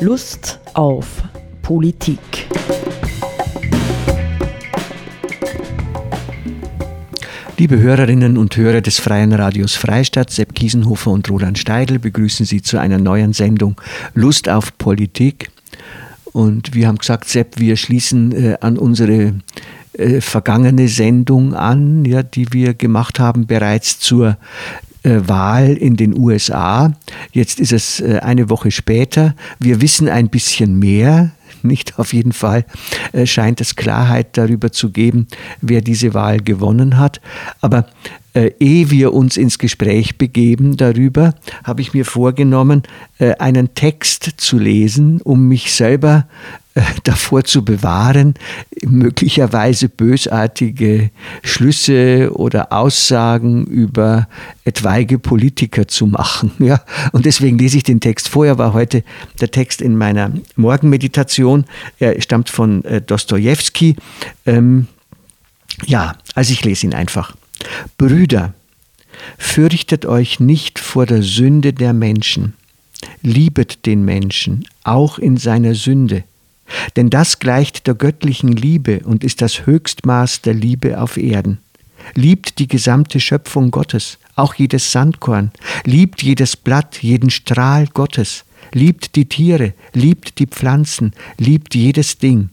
Lust auf Politik. Liebe Hörerinnen und Hörer des Freien Radios Freistadt, Sepp Kiesenhofer und Roland Steidl begrüßen Sie zu einer neuen Sendung Lust auf Politik. Und wir haben gesagt, Sepp, wir schließen äh, an unsere äh, vergangene Sendung an, ja, die wir gemacht haben bereits zur Wahl in den USA. Jetzt ist es äh, eine Woche später. Wir wissen ein bisschen mehr nicht. Auf jeden Fall äh, scheint es Klarheit darüber zu geben, wer diese Wahl gewonnen hat. Aber äh, ehe wir uns ins Gespräch begeben darüber, habe ich mir vorgenommen, äh, einen Text zu lesen, um mich selber äh, davor zu bewahren, möglicherweise bösartige Schlüsse oder Aussagen über etwaige Politiker zu machen. Ja? Und deswegen lese ich den Text. Vorher war heute der Text in meiner Morgenmeditation. Er stammt von äh, Dostoevsky. Ähm, ja, also ich lese ihn einfach. Brüder, fürchtet euch nicht vor der Sünde der Menschen. Liebet den Menschen, auch in seiner Sünde. Denn das gleicht der göttlichen Liebe und ist das Höchstmaß der Liebe auf Erden. Liebt die gesamte Schöpfung Gottes, auch jedes Sandkorn, liebt jedes Blatt, jeden Strahl Gottes, liebt die Tiere, liebt die Pflanzen, liebt jedes Ding.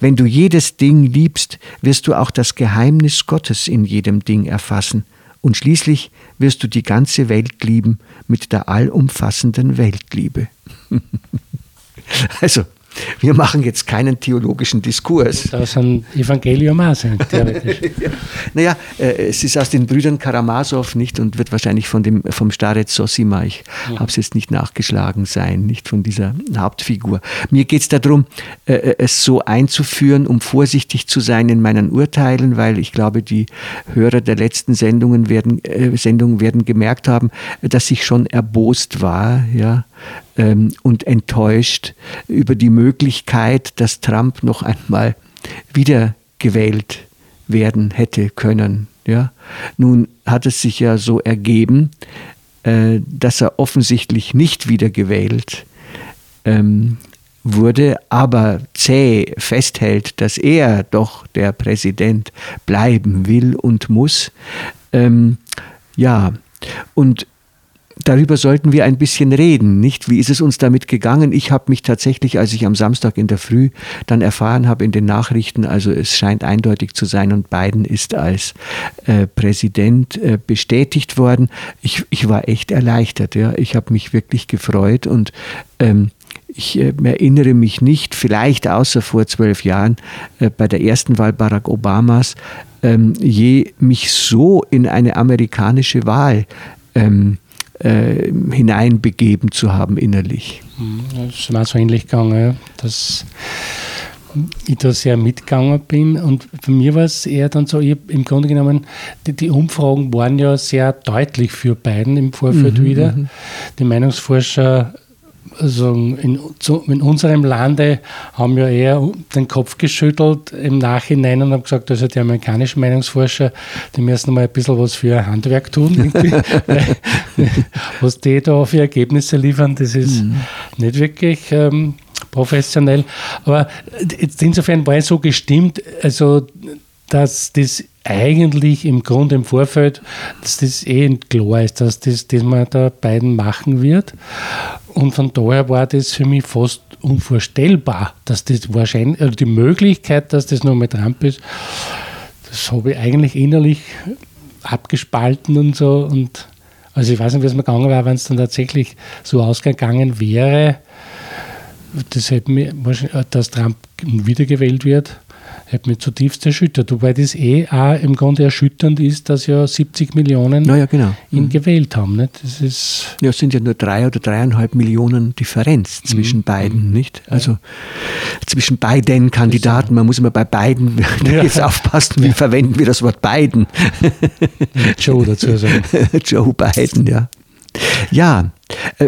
Wenn du jedes Ding liebst, wirst du auch das Geheimnis Gottes in jedem Ding erfassen, und schließlich wirst du die ganze Welt lieben mit der allumfassenden Weltliebe. also, wir machen jetzt keinen theologischen Diskurs. Das ist ein Evangelium sein, theoretisch. ja. Naja, äh, es ist aus den Brüdern Karamasow nicht und wird wahrscheinlich von dem, vom Starez Sosima, ich ja. habe es jetzt nicht nachgeschlagen sein, nicht von dieser Hauptfigur. Mir geht es darum, äh, äh, es so einzuführen, um vorsichtig zu sein in meinen Urteilen, weil ich glaube, die Hörer der letzten Sendungen werden, äh, Sendungen werden gemerkt haben, dass ich schon erbost war, ja, ähm, und enttäuscht über die Möglichkeit, dass Trump noch einmal wiedergewählt werden hätte können. Ja? Nun hat es sich ja so ergeben, äh, dass er offensichtlich nicht wiedergewählt ähm, wurde, aber zäh festhält, dass er doch der Präsident bleiben will und muss. Ähm, ja, und darüber sollten wir ein bisschen reden, nicht? Wie ist es uns damit gegangen? Ich habe mich tatsächlich, als ich am Samstag in der Früh dann erfahren habe in den Nachrichten, also es scheint eindeutig zu sein und Biden ist als äh, Präsident äh, bestätigt worden. Ich, ich war echt erleichtert, ja. Ich habe mich wirklich gefreut und ähm, ich äh, erinnere mich nicht, vielleicht außer vor zwölf Jahren äh, bei der ersten Wahl Barack Obamas, ähm, je mich so in eine amerikanische Wahl ähm, äh, hineinbegeben zu haben innerlich. Das ist mir so ähnlich gegangen, dass ich da sehr mitgegangen bin. Und für mir war es eher dann so, ich im Grunde genommen, die, die, Umfragen waren ja sehr deutlich für beiden im Vorfeld mhm, wieder. Mhm. Die Meinungsforscher also in, zu, in, unserem Lande haben ja eher den Kopf geschüttelt im Nachhinein und haben gesagt, also die amerikanischen Meinungsforscher, die müssen mal ein bisschen was für Handwerk tun. was die da für Ergebnisse liefern, das ist mhm. nicht wirklich ähm, professionell. Aber insofern war es so gestimmt, also dass das eigentlich im Grunde im Vorfeld, dass das eh klar ist, dass das, das man da beiden machen wird. Und von daher war das für mich fast unvorstellbar, dass das wahrscheinlich, also die Möglichkeit, dass das nochmal Trump ist, das habe ich eigentlich innerlich abgespalten und so. Und also ich weiß nicht, wie es mir gegangen wäre, wenn es dann tatsächlich so ausgegangen wäre. Das hätte mir, dass Trump wiedergewählt wird hat mich zutiefst erschüttert, wobei das eh auch im Grunde erschütternd ist, dass ja 70 Millionen ja, genau. ihn mhm. gewählt haben. Nicht? Das ist ja, es sind ja nur drei oder dreieinhalb Millionen Differenz mhm. zwischen mhm. beiden, nicht? Also ja. zwischen beiden Kandidaten, man muss immer bei beiden jetzt aufpassen, wie verwenden wir das Wort beiden. Joe dazu sagen. Joe Biden, ja. Ja,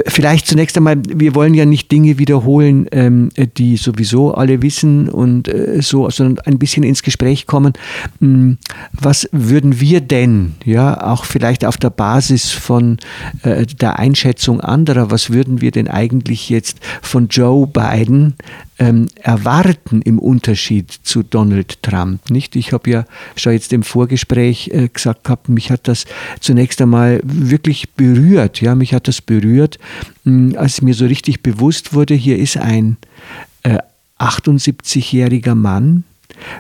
vielleicht zunächst einmal, wir wollen ja nicht Dinge wiederholen, ähm, die sowieso alle wissen und äh, so, sondern ein bisschen ins Gespräch kommen. Hm, was würden wir denn, ja, auch vielleicht auf der Basis von äh, der Einschätzung anderer, was würden wir denn eigentlich jetzt von Joe Biden ähm, erwarten im Unterschied zu Donald Trump. Nicht? Ich habe ja schon jetzt im Vorgespräch äh, gesagt gehabt, mich hat das zunächst einmal wirklich berührt. Ja, mich hat das berührt, mh, als mir so richtig bewusst wurde, hier ist ein äh, 78-jähriger Mann,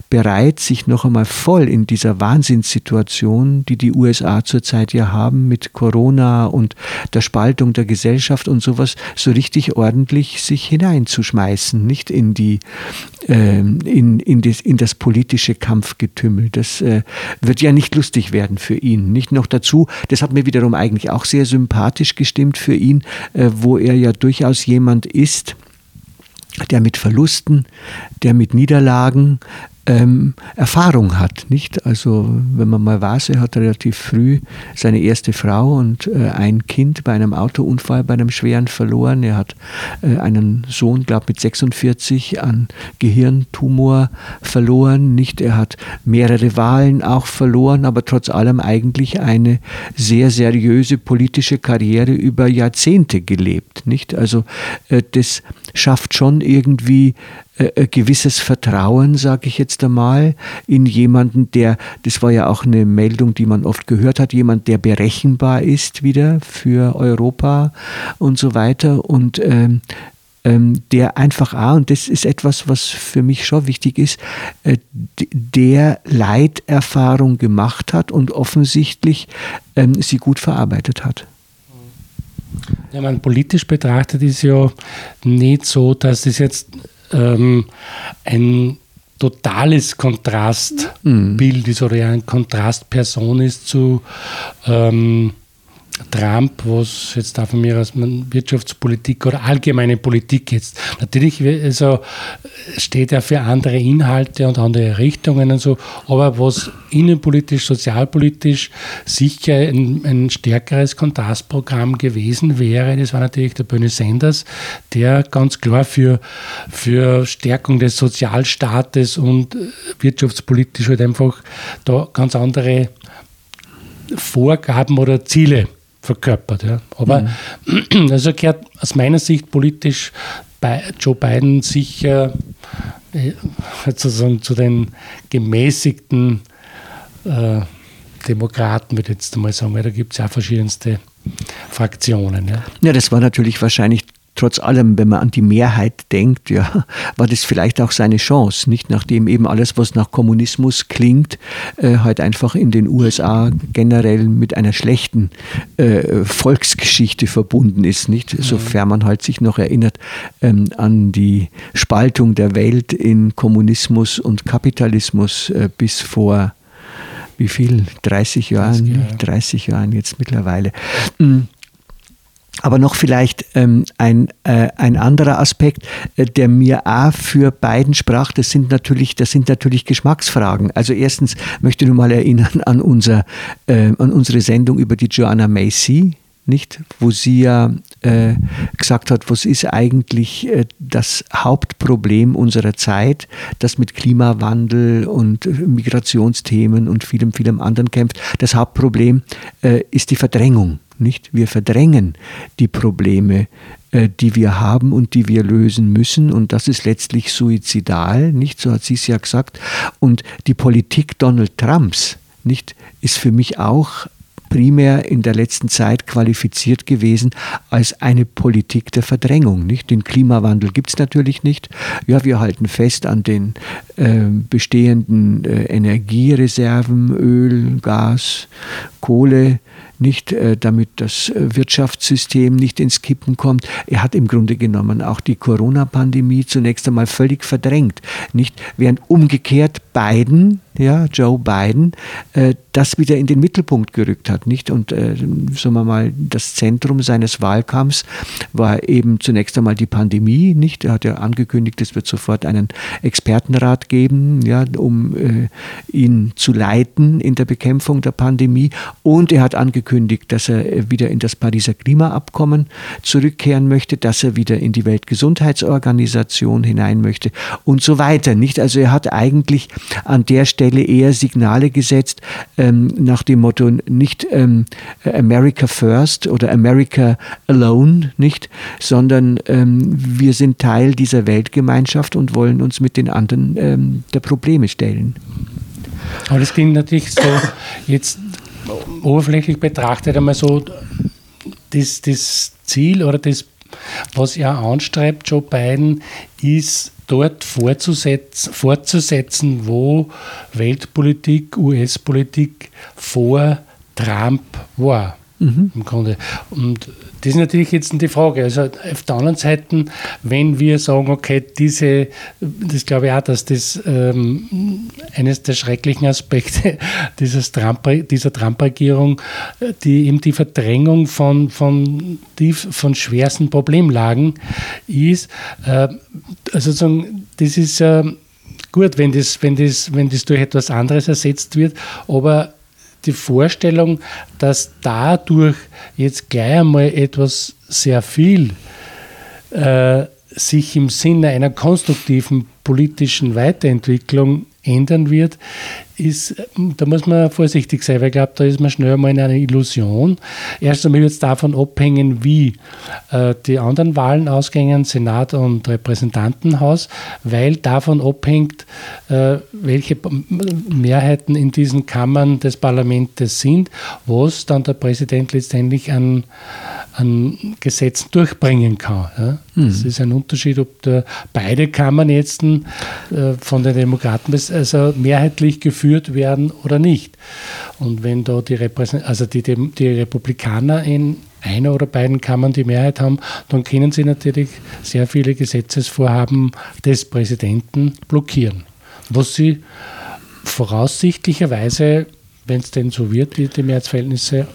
bereit, sich noch einmal voll in dieser Wahnsinnssituation, die die USA zurzeit ja haben mit Corona und der Spaltung der Gesellschaft und sowas, so richtig ordentlich sich hineinzuschmeißen, nicht in die äh, in, in, das, in das politische Kampfgetümmel. Das äh, wird ja nicht lustig werden für ihn. Nicht noch dazu, das hat mir wiederum eigentlich auch sehr sympathisch gestimmt für ihn, äh, wo er ja durchaus jemand ist, der mit Verlusten, der mit Niederlagen ähm, Erfahrung hat. Nicht? Also wenn man mal weiß, er hat relativ früh seine erste Frau und äh, ein Kind bei einem Autounfall, bei einem schweren verloren. Er hat äh, einen Sohn, glaube mit 46 an Gehirntumor verloren. Nicht? Er hat mehrere Wahlen auch verloren, aber trotz allem eigentlich eine sehr seriöse politische Karriere über Jahrzehnte gelebt. Nicht? Also äh, das schafft schon irgendwie äh, gewisses Vertrauen, sage ich jetzt einmal, in jemanden, der, das war ja auch eine Meldung, die man oft gehört hat, jemand, der berechenbar ist wieder für Europa und so weiter und ähm, ähm, der einfach auch, und das ist etwas, was für mich schon wichtig ist, äh, der Leiterfahrung gemacht hat und offensichtlich ähm, sie gut verarbeitet hat. Ja, man politisch betrachtet ist ja nicht so, dass es jetzt ähm, ein totales Kontrastbild mhm. ist oder ein Kontrastperson ist zu ähm, Trump, was jetzt da von mir aus Wirtschaftspolitik oder allgemeine Politik jetzt. Natürlich also steht er für andere Inhalte und andere Richtungen und so, aber was innenpolitisch, sozialpolitisch sicher ein, ein stärkeres Kontrastprogramm gewesen wäre, das war natürlich der Bernie Sanders, der ganz klar für, für Stärkung des Sozialstaates und wirtschaftspolitisch halt einfach da ganz andere Vorgaben oder Ziele verkörpert. Ja. Aber mhm. also gehört aus meiner Sicht politisch bei Joe Biden sicher äh, sozusagen zu den gemäßigten äh, Demokraten, würde ich jetzt einmal sagen, weil da gibt es ja verschiedenste Fraktionen. Ja. ja, das war natürlich wahrscheinlich trotz allem, wenn man an die Mehrheit denkt, ja, war das vielleicht auch seine Chance, nicht nachdem eben alles, was nach Kommunismus klingt, äh, halt einfach in den USA generell mit einer schlechten äh, Volksgeschichte verbunden ist, nicht, sofern man halt sich noch erinnert ähm, an die Spaltung der Welt in Kommunismus und Kapitalismus äh, bis vor wie viel? 30 Jahren, 30 Jahren jetzt mittlerweile. Mhm. Aber noch vielleicht ähm, ein, äh, ein anderer Aspekt, äh, der mir auch für beiden sprach, das sind natürlich, das sind natürlich Geschmacksfragen. Also erstens möchte ich nur mal erinnern an, unser, äh, an unsere Sendung über die Joanna Macy, nicht? Wo sie ja äh, gesagt hat, was ist eigentlich äh, das Hauptproblem unserer Zeit, das mit Klimawandel und Migrationsthemen und vielem, vielem anderen kämpft. Das Hauptproblem äh, ist die Verdrängung nicht? Wir verdrängen die Probleme, äh, die wir haben und die wir lösen müssen. Und das ist letztlich suizidal, nicht? So hat sie es ja gesagt. Und die Politik Donald Trumps, nicht? Ist für mich auch primär in der letzten Zeit qualifiziert gewesen als eine Politik der Verdrängung. Nicht? Den Klimawandel gibt es natürlich nicht. Ja, wir halten fest an den äh, bestehenden äh, Energiereserven, Öl, Gas, Kohle, nicht, äh, damit das Wirtschaftssystem nicht ins Kippen kommt. Er hat im Grunde genommen auch die Corona-Pandemie zunächst einmal völlig verdrängt. Nicht? Während umgekehrt Biden ja, Joe Biden, äh, das wieder in den Mittelpunkt gerückt hat, nicht? Und äh, sagen wir mal, das Zentrum seines Wahlkampfs war eben zunächst einmal die Pandemie, nicht? Er hat ja angekündigt, es wird sofort einen Expertenrat geben, ja, um äh, ihn zu leiten in der Bekämpfung der Pandemie. Und er hat angekündigt, dass er wieder in das Pariser Klimaabkommen zurückkehren möchte, dass er wieder in die Weltgesundheitsorganisation hinein möchte und so weiter, nicht? Also er hat eigentlich an der Stelle eher Signale gesetzt, ähm, nach dem Motto nicht ähm, America First oder America Alone, nicht, sondern ähm, wir sind Teil dieser Weltgemeinschaft und wollen uns mit den anderen ähm, der Probleme stellen. Aber das klingt natürlich so, jetzt oberflächlich betrachtet einmal so, das, das Ziel oder das, was er anstrebt, Joe Biden, ist dort fortzusetzen, fortzusetzen wo Weltpolitik, US-Politik vor Trump war. Mhm. Im Grunde. Und das ist natürlich jetzt die Frage. Also auf der anderen Seite, wenn wir sagen, okay, diese, das glaube ich auch, dass das ähm, eines der schrecklichen Aspekte dieses Trump, dieser Trump-Regierung, die eben die Verdrängung von, von, die, von schwersten Problemlagen ist. Äh, also sozusagen, das ist äh, gut, wenn das, wenn, das, wenn das durch etwas anderes ersetzt wird, aber die Vorstellung, dass dadurch jetzt gleich einmal etwas sehr viel äh, sich im Sinne einer konstruktiven politischen Weiterentwicklung ändern wird, ist, da muss man vorsichtig sein, weil ich glaube, da ist man schnell mal in einer Illusion. Erst einmal wird es davon abhängen, wie äh, die anderen Wahlen ausgängen, Senat und Repräsentantenhaus, weil davon abhängt, äh, welche Mehrheiten in diesen Kammern des Parlaments sind, was dann der Präsident letztendlich an an Gesetzen durchbringen kann. Ja. Mhm. Das ist ein Unterschied, ob der, beide Kammern jetzt äh, von den Demokraten also mehrheitlich geführt werden oder nicht. Und wenn da die, Repräsent also die, die Republikaner in einer oder beiden Kammern die Mehrheit haben, dann können sie natürlich sehr viele Gesetzesvorhaben des Präsidenten blockieren. Was sie voraussichtlicherweise, wenn es denn so wird, die, die Mehrheitsverhältnisse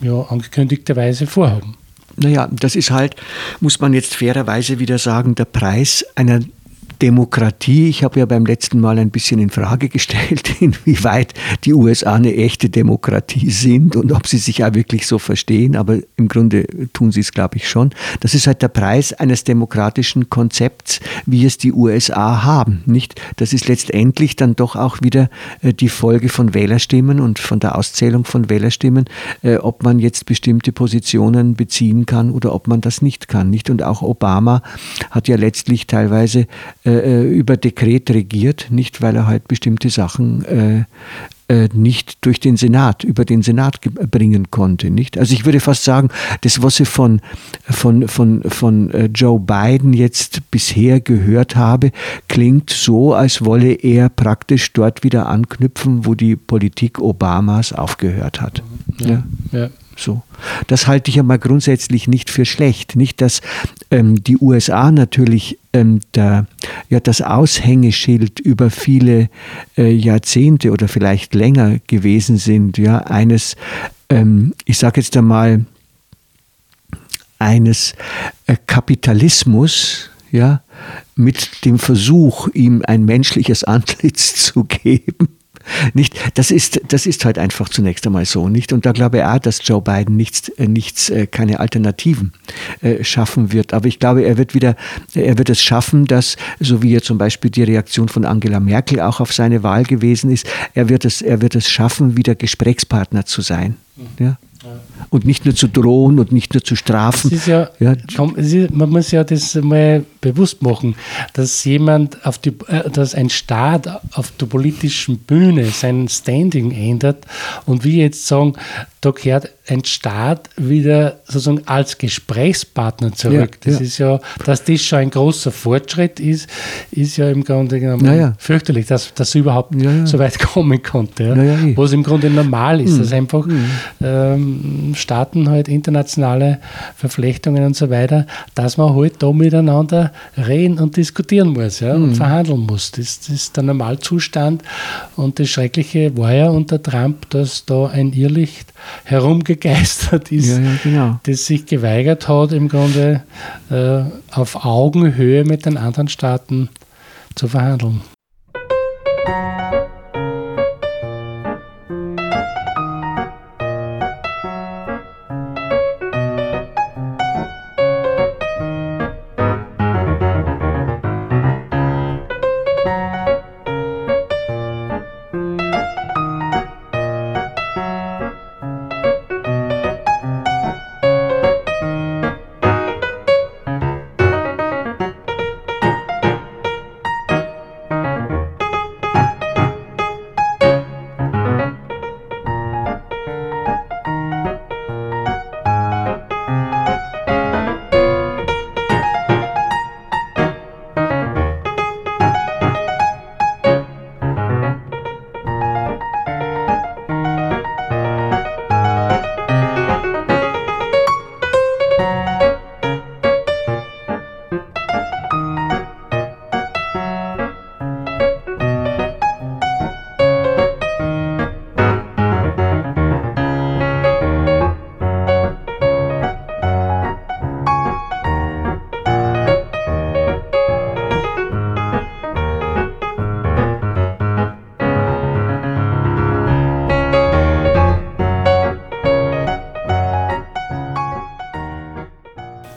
ja, angekündigterweise vorhaben. Naja, das ist halt, muss man jetzt fairerweise wieder sagen, der Preis einer Demokratie. Ich habe ja beim letzten Mal ein bisschen in Frage gestellt, inwieweit die USA eine echte Demokratie sind und ob sie sich auch wirklich so verstehen. Aber im Grunde tun sie es, glaube ich, schon. Das ist halt der Preis eines demokratischen Konzepts, wie es die USA haben. Nicht? Das ist letztendlich dann doch auch wieder äh, die Folge von Wählerstimmen und von der Auszählung von Wählerstimmen, äh, ob man jetzt bestimmte Positionen beziehen kann oder ob man das nicht kann. Nicht? Und auch Obama hat ja letztlich teilweise äh, äh, über Dekret regiert, nicht weil er halt bestimmte Sachen äh, äh, nicht durch den Senat, über den Senat bringen konnte. Nicht? Also ich würde fast sagen, das, was ich von, von, von, von äh, Joe Biden jetzt bisher gehört habe, klingt so, als wolle er praktisch dort wieder anknüpfen, wo die Politik Obamas aufgehört hat. Ja. ja. ja. So. Das halte ich ja mal grundsätzlich nicht für schlecht. Nicht, dass ähm, die USA natürlich ähm, der, ja, das Aushängeschild über viele äh, Jahrzehnte oder vielleicht länger gewesen sind, ja, eines, ähm, ich sage jetzt einmal, eines äh, Kapitalismus, ja, mit dem Versuch, ihm ein menschliches Antlitz zu geben nicht, das ist, das ist halt einfach zunächst einmal so, nicht? Und da glaube ich auch, dass Joe Biden nichts, äh, nichts, äh, keine Alternativen äh, schaffen wird. Aber ich glaube, er wird wieder, er wird es schaffen, dass, so wie ja zum Beispiel die Reaktion von Angela Merkel auch auf seine Wahl gewesen ist, er wird es, er wird es schaffen, wieder Gesprächspartner zu sein. Mhm. Ja? Und nicht nur zu drohen und nicht nur zu strafen. Ja, ja. man muss ja das mal bewusst machen, dass jemand auf die, äh, dass ein Staat auf der politischen Bühne sein Standing ändert und wir jetzt sagen, da gehört ein Staat wieder sozusagen als Gesprächspartner zurück. Ja, das ja. ist ja, dass das schon ein großer Fortschritt ist, ist ja im Grunde genommen ja, fürchterlich, dass das überhaupt so weit kommen konnte. Eh. Was im Grunde normal ist, mhm. dass einfach mhm. ähm, Staaten halt internationale Verflechtungen und so weiter, dass man halt da miteinander reden und diskutieren muss ja, mhm. und verhandeln muss. Das, das ist der Normalzustand. Und das Schreckliche war ja unter Trump, dass da ein Irrlicht herumgegeistert ist, ja, ja, genau. das sich geweigert hat, im Grunde äh, auf Augenhöhe mit den anderen Staaten zu verhandeln.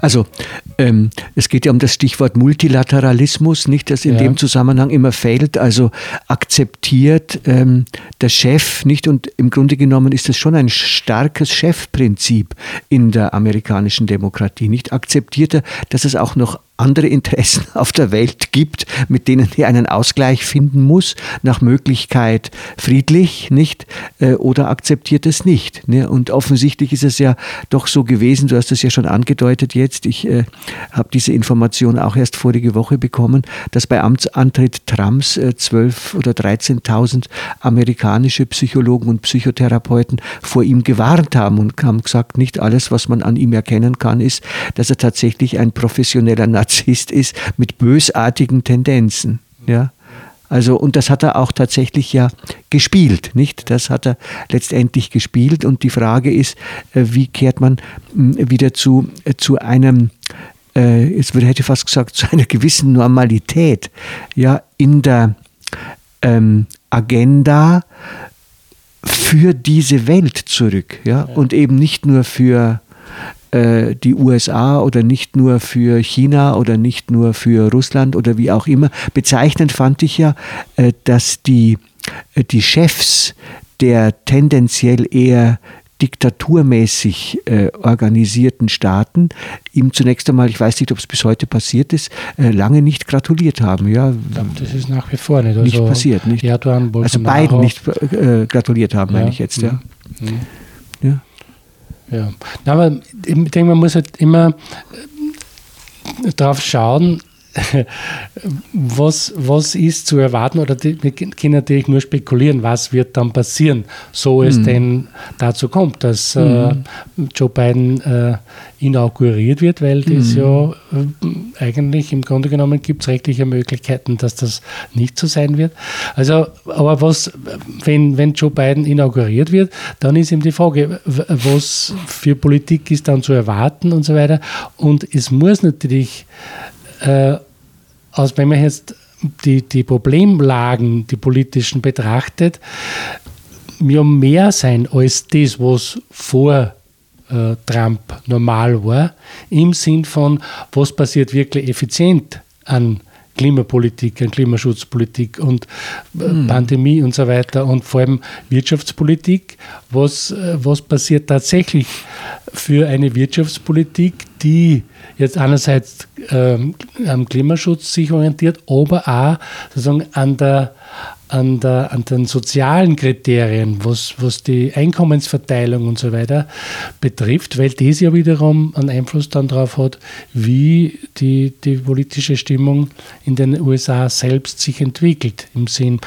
Also ähm, es geht ja um das Stichwort Multilateralismus, nicht, das in ja. dem Zusammenhang immer fällt. Also akzeptiert ähm, der Chef nicht und im Grunde genommen ist es schon ein starkes Chefprinzip in der amerikanischen Demokratie. Nicht akzeptiert er, dass es auch noch andere Interessen auf der Welt gibt, mit denen er einen Ausgleich finden muss, nach Möglichkeit friedlich, nicht? Äh, oder akzeptiert es nicht. Ne? Und offensichtlich ist es ja doch so gewesen, du hast es ja schon angedeutet jetzt, ich äh, habe diese Information auch erst vorige Woche bekommen, dass bei Amtsantritt Trumps äh, 12 oder 13.000 amerikanische Psychologen und Psychotherapeuten vor ihm gewarnt haben und haben gesagt, nicht alles, was man an ihm erkennen kann, ist, dass er tatsächlich ein professioneller Narzisst ist mit bösartigen Tendenzen. Ja. Also, und das hat er auch tatsächlich ja gespielt, nicht? Das hat er letztendlich gespielt. Und die Frage ist, äh, wie kehrt man hm, wieder zu, äh, zu einem, äh, jetzt hätte ich fast gesagt, zu einer gewissen Normalität, ja, in der ähm, Agenda für diese Welt zurück, ja, und eben nicht nur für äh, die USA oder nicht nur für China oder nicht nur für Russland oder wie auch immer. Bezeichnend fand ich ja, äh, dass die, äh, die Chefs der tendenziell eher diktaturmäßig äh, organisierten Staaten ihm zunächst einmal, ich weiß nicht, ob es bis heute passiert ist, äh, lange nicht gratuliert haben. Ja, das ist nach wie vor nicht. Also nicht passiert. Nicht? Erdogan, also beiden nicht äh, gratuliert haben, ja. meine ich jetzt. Ja. Mhm. ja. Ja, aber ich denke, man muss halt immer äh, darauf schauen, was, was ist zu erwarten oder die, wir können natürlich nur spekulieren, was wird dann passieren, so es mhm. denn dazu kommt, dass mhm. äh, Joe Biden äh, inauguriert wird, weil das mhm. ja äh, eigentlich im Grunde genommen gibt es rechtliche Möglichkeiten, dass das nicht so sein wird. Also, aber was, wenn, wenn Joe Biden inauguriert wird, dann ist eben die Frage, was für Politik ist dann zu erwarten und so weiter. Und es muss natürlich äh, aus, wenn man jetzt die, die Problemlagen, die politischen betrachtet, ja mehr sein als das, was vor äh, Trump normal war, im Sinn von, was passiert wirklich effizient an Klimapolitik, an Klimaschutzpolitik und mhm. Pandemie und so weiter und vor allem Wirtschaftspolitik. Was, äh, was passiert tatsächlich für eine Wirtschaftspolitik, die jetzt einerseits ähm, am Klimaschutz sich orientiert, aber auch sozusagen an der an, der, an den sozialen Kriterien, was, was die Einkommensverteilung und so weiter betrifft, weil das ja wiederum einen Einfluss dann darauf hat, wie die, die politische Stimmung in den USA selbst sich entwickelt. Im Sinn,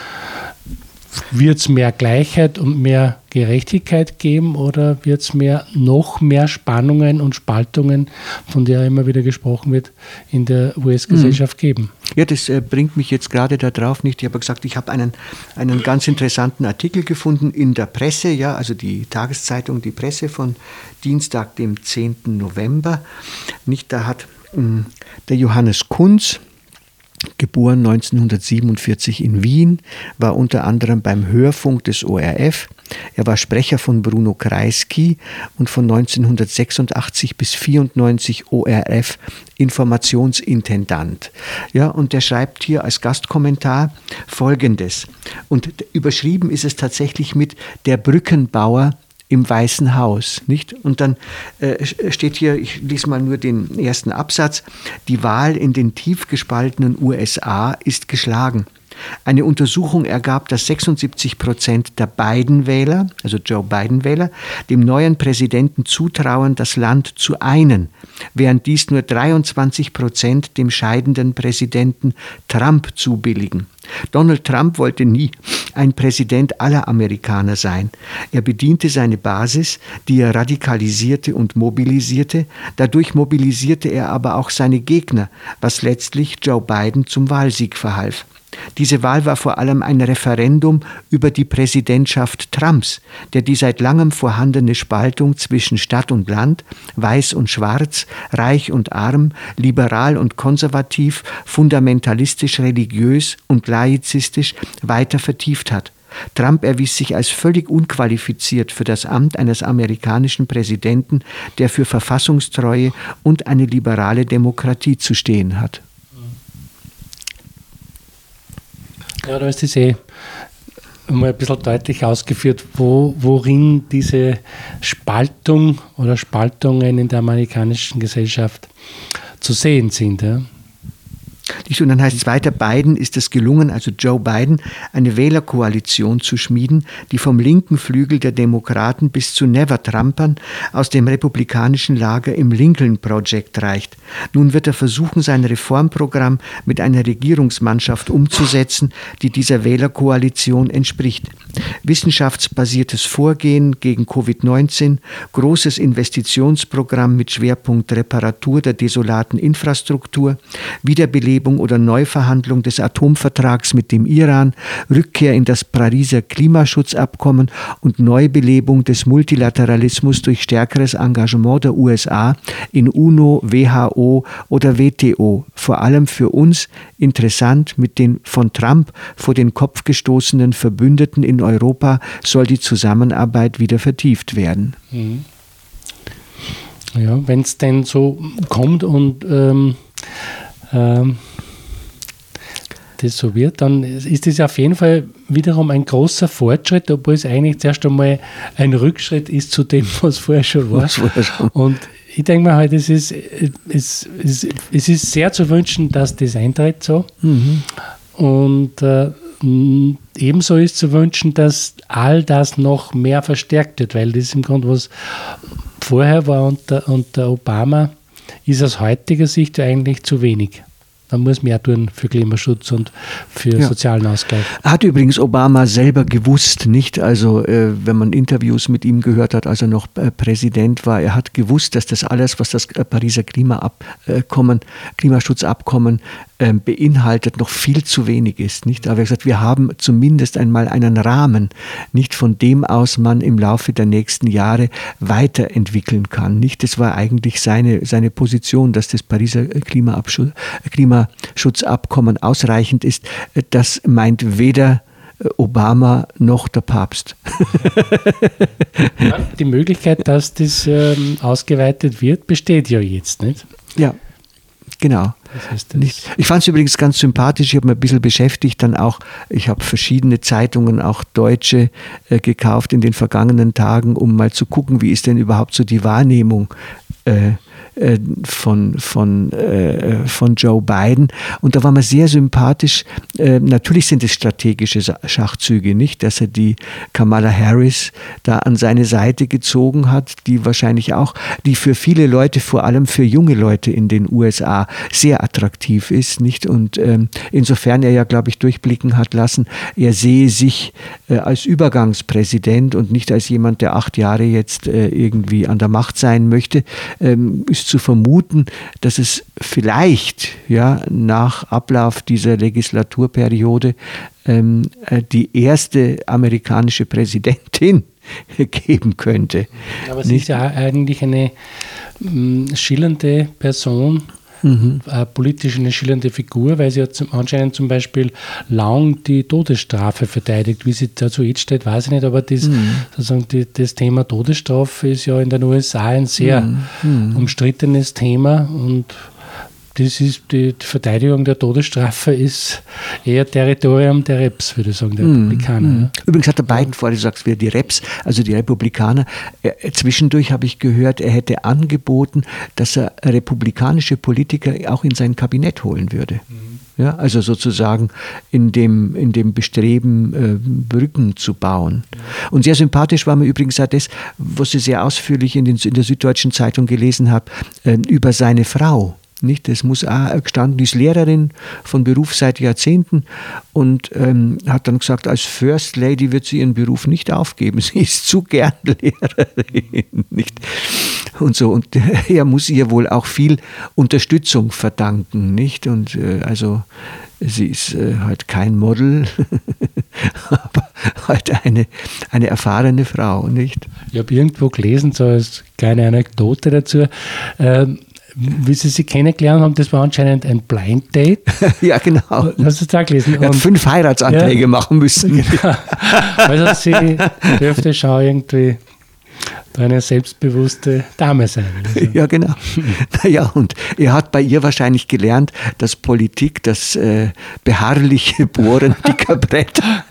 wird es mehr Gleichheit und mehr Gerechtigkeit geben oder wird es mehr, noch mehr Spannungen und Spaltungen, von der immer wieder gesprochen wird, in der US-Gesellschaft mhm. geben? Ja, das äh, bringt mich jetzt gerade darauf nicht. Ich habe gesagt, ich habe einen, einen ganz interessanten Artikel gefunden in der Presse, ja, also die Tageszeitung Die Presse von Dienstag, dem 10. November. Nicht, da hat mh, hm, der Johannes Kunz, geboren 1947 in Wien, war unter anderem beim Hörfunk des ORF. Er war Sprecher von Bruno Kreisky und von 1986 bis 94 ORF Informationsintendant. Ja, und der schreibt hier als Gastkommentar Folgendes. Und überschrieben ist es tatsächlich mit Der Brückenbauer im Weißen Haus, nicht? Und dann äh, steht hier, ich lese mal nur den ersten Absatz, die Wahl in den tief gespaltenen USA ist geschlagen. Eine Untersuchung ergab, dass 76 Prozent der Biden-Wähler, also Joe Biden-Wähler, dem neuen Präsidenten zutrauen, das Land zu einen, während dies nur 23 Prozent dem scheidenden Präsidenten Trump zubilligen. Donald Trump wollte nie ein Präsident aller Amerikaner sein. Er bediente seine Basis, die er radikalisierte und mobilisierte. Dadurch mobilisierte er aber auch seine Gegner, was letztlich Joe Biden zum Wahlsieg verhalf. Diese Wahl war vor allem ein Referendum über die Präsidentschaft Trumps, der die seit langem vorhandene Spaltung zwischen Stadt und Land, weiß und schwarz, reich und arm, liberal und konservativ, fundamentalistisch religiös und laizistisch weiter vertieft hat. Trump erwies sich als völlig unqualifiziert für das Amt eines amerikanischen Präsidenten, der für Verfassungstreue und eine liberale Demokratie zu stehen hat. Ja, da ist es eh mal ein bisschen deutlich ausgeführt, wo, worin diese Spaltung oder Spaltungen in der amerikanischen Gesellschaft zu sehen sind. Ja. Und dann heißt es weiter, Biden ist es gelungen, also Joe Biden, eine Wählerkoalition zu schmieden, die vom linken Flügel der Demokraten bis zu Never-Trumpern aus dem republikanischen Lager im Lincoln Project reicht. Nun wird er versuchen, sein Reformprogramm mit einer Regierungsmannschaft umzusetzen, die dieser Wählerkoalition entspricht. Wissenschaftsbasiertes Vorgehen gegen Covid-19, großes Investitionsprogramm mit Schwerpunkt Reparatur der desolaten Infrastruktur, Wiederbelebung oder Neuverhandlung des Atomvertrags mit dem Iran, Rückkehr in das Pariser Klimaschutzabkommen und Neubelebung des Multilateralismus durch stärkeres Engagement der USA in UNO, WHO oder WTO, vor allem für uns interessant mit den von Trump vor den Kopf gestoßenen Verbündeten in Europa soll die Zusammenarbeit wieder vertieft werden. Mhm. Ja, wenn es denn so kommt und ähm, ähm, das so wird, dann ist das auf jeden Fall wiederum ein großer Fortschritt, obwohl es eigentlich zuerst einmal ein Rückschritt ist zu dem, was vorher schon war. Vorher schon. Und ich denke mir halt, es ist, es, es, es ist sehr zu wünschen, dass das eintritt so. Mhm. Und äh, ebenso ist zu wünschen, dass all das noch mehr verstärkt wird, weil das im Grunde, was vorher war unter, unter Obama, ist aus heutiger Sicht eigentlich zu wenig. Man muss mehr tun für Klimaschutz und für ja. sozialen Ausgleich. Hat übrigens Obama selber gewusst, nicht? Also, äh, wenn man Interviews mit ihm gehört hat, als er noch äh, Präsident war, er hat gewusst, dass das alles, was das äh, Pariser Klimaabkommen, Klimaschutzabkommen ähm, beinhaltet, noch viel zu wenig ist. Nicht? Aber er hat gesagt, wir haben zumindest einmal einen Rahmen, nicht von dem aus man im Laufe der nächsten Jahre weiterentwickeln kann. Nicht? Das war eigentlich seine, seine Position, dass das Pariser Klimaschutzabkommen ausreichend ist. Das meint weder Obama noch der Papst. Ja, die Möglichkeit, dass das ähm, ausgeweitet wird, besteht ja jetzt, nicht? Ja, genau. Nicht. Ich fand es übrigens ganz sympathisch. Ich habe mich ein bisschen beschäftigt, dann auch, ich habe verschiedene Zeitungen, auch deutsche, äh, gekauft in den vergangenen Tagen, um mal zu gucken, wie ist denn überhaupt so die Wahrnehmung äh, äh, von, von, äh, von Joe Biden. Und da war man sehr sympathisch. Äh, natürlich sind es strategische Schachzüge, nicht, dass er die Kamala Harris da an seine Seite gezogen hat, die wahrscheinlich auch, die für viele Leute, vor allem für junge Leute in den USA, sehr attraktiv ist, nicht? Und ähm, insofern er ja, glaube ich, durchblicken hat lassen, er sehe sich äh, als Übergangspräsident und nicht als jemand, der acht Jahre jetzt äh, irgendwie an der Macht sein möchte, ähm, ist zu vermuten, dass es vielleicht ja, nach Ablauf dieser Legislaturperiode ähm, äh, die erste amerikanische Präsidentin geben könnte. Aber sie ist ja eigentlich eine mm, schillernde Person, mhm. äh, politisch eine schillernde Figur, weil sie hat zum, anscheinend zum Beispiel lang die Todesstrafe verteidigt. Wie sie dazu jetzt steht, weiß ich nicht, aber das, mhm. sozusagen die, das Thema Todesstrafe ist ja in den USA ein sehr mhm. mhm. umstrittenes Thema und das ist die, Verteidigung der Todesstrafe ist eher Territorium der Reps, würde ich sagen, der mm, Republikaner. Mm. Übrigens hat er beiden vor, du sagst wieder die Reps, also die Republikaner. Er, zwischendurch habe ich gehört, er hätte angeboten, dass er republikanische Politiker auch in sein Kabinett holen würde. Mm. Ja, also sozusagen in dem, in dem Bestreben, äh, Brücken zu bauen. Und sehr sympathisch war mir übrigens auch das, was ich sehr ausführlich in, den, in der Süddeutschen Zeitung gelesen habe, äh, über seine Frau nicht? Das muss auch gestanden, die ist Lehrerin von Beruf seit Jahrzehnten und ähm, hat dann gesagt, als First Lady wird sie ihren Beruf nicht aufgeben. Sie ist zu gern Lehrerin. Nicht? Und so. Und er muss ihr wohl auch viel Unterstützung verdanken. Nicht? Und äh, also sie ist äh, halt kein Model, aber halt eine, eine erfahrene Frau, nicht? Ich habe irgendwo gelesen, so als kleine Anekdote dazu, ähm, wie Sie sie kennengelernt haben, das war anscheinend ein Blind Date. ja, genau. Hast du da gelesen? Er hat fünf Heiratsanträge ja, machen müssen. Genau. Also sie dürfte schon irgendwie eine selbstbewusste Dame sein. Also. Ja, genau. Naja, und er hat bei ihr wahrscheinlich gelernt, dass Politik das äh, beharrliche Bohren dicker Bretter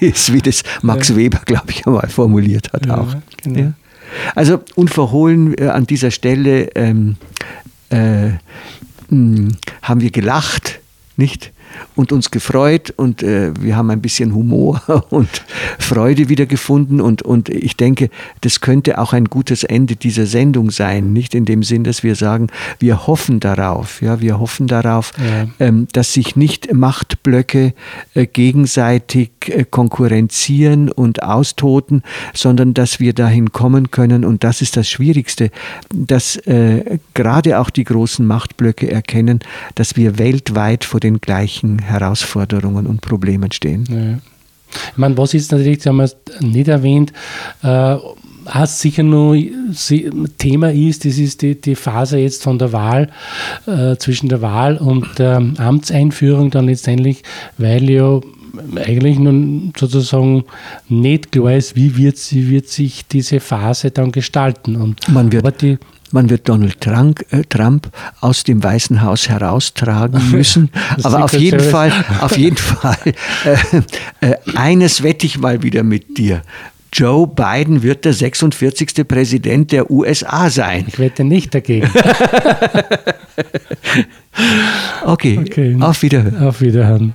ist, wie das Max ja. Weber, glaube ich, einmal formuliert hat ja, auch. Genau. Ja. Also unverhohlen äh, an dieser Stelle ähm, äh, mh, hm, haben wir gelacht, nicht? Und uns gefreut und äh, wir haben ein bisschen Humor und Freude wiedergefunden und, und ich denke, das könnte auch ein gutes Ende dieser Sendung sein, nicht in dem Sinn, dass wir sagen, wir hoffen darauf, ja, wir hoffen darauf, ja. ähm, dass sich nicht Machtblöcke äh, gegenseitig äh, konkurrenzieren und austoten, sondern dass wir dahin kommen können und das ist das Schwierigste, dass äh, gerade auch die großen Machtblöcke erkennen, dass wir weltweit vor den gleichen gleichen Herausforderungen und Problemen stehen. Ja. Ich meine, was jetzt natürlich, haben wir nicht erwähnt, äh, auch sicher nur Thema ist, das ist die, die Phase jetzt von der Wahl, äh, zwischen der Wahl und der Amtseinführung dann letztendlich, weil ja eigentlich nun sozusagen nicht klar ist, wie wird, wie wird sich diese Phase dann gestalten. Und Man wird die man wird Donald Trump, äh, Trump aus dem Weißen Haus heraustragen müssen. Aber auf jeden Fall, auf jeden Fall, äh, äh, eines wette ich mal wieder mit dir. Joe Biden wird der 46. Präsident der USA sein. Ich wette nicht dagegen. okay, okay, auf Wiederhören. Auf Wiederhören.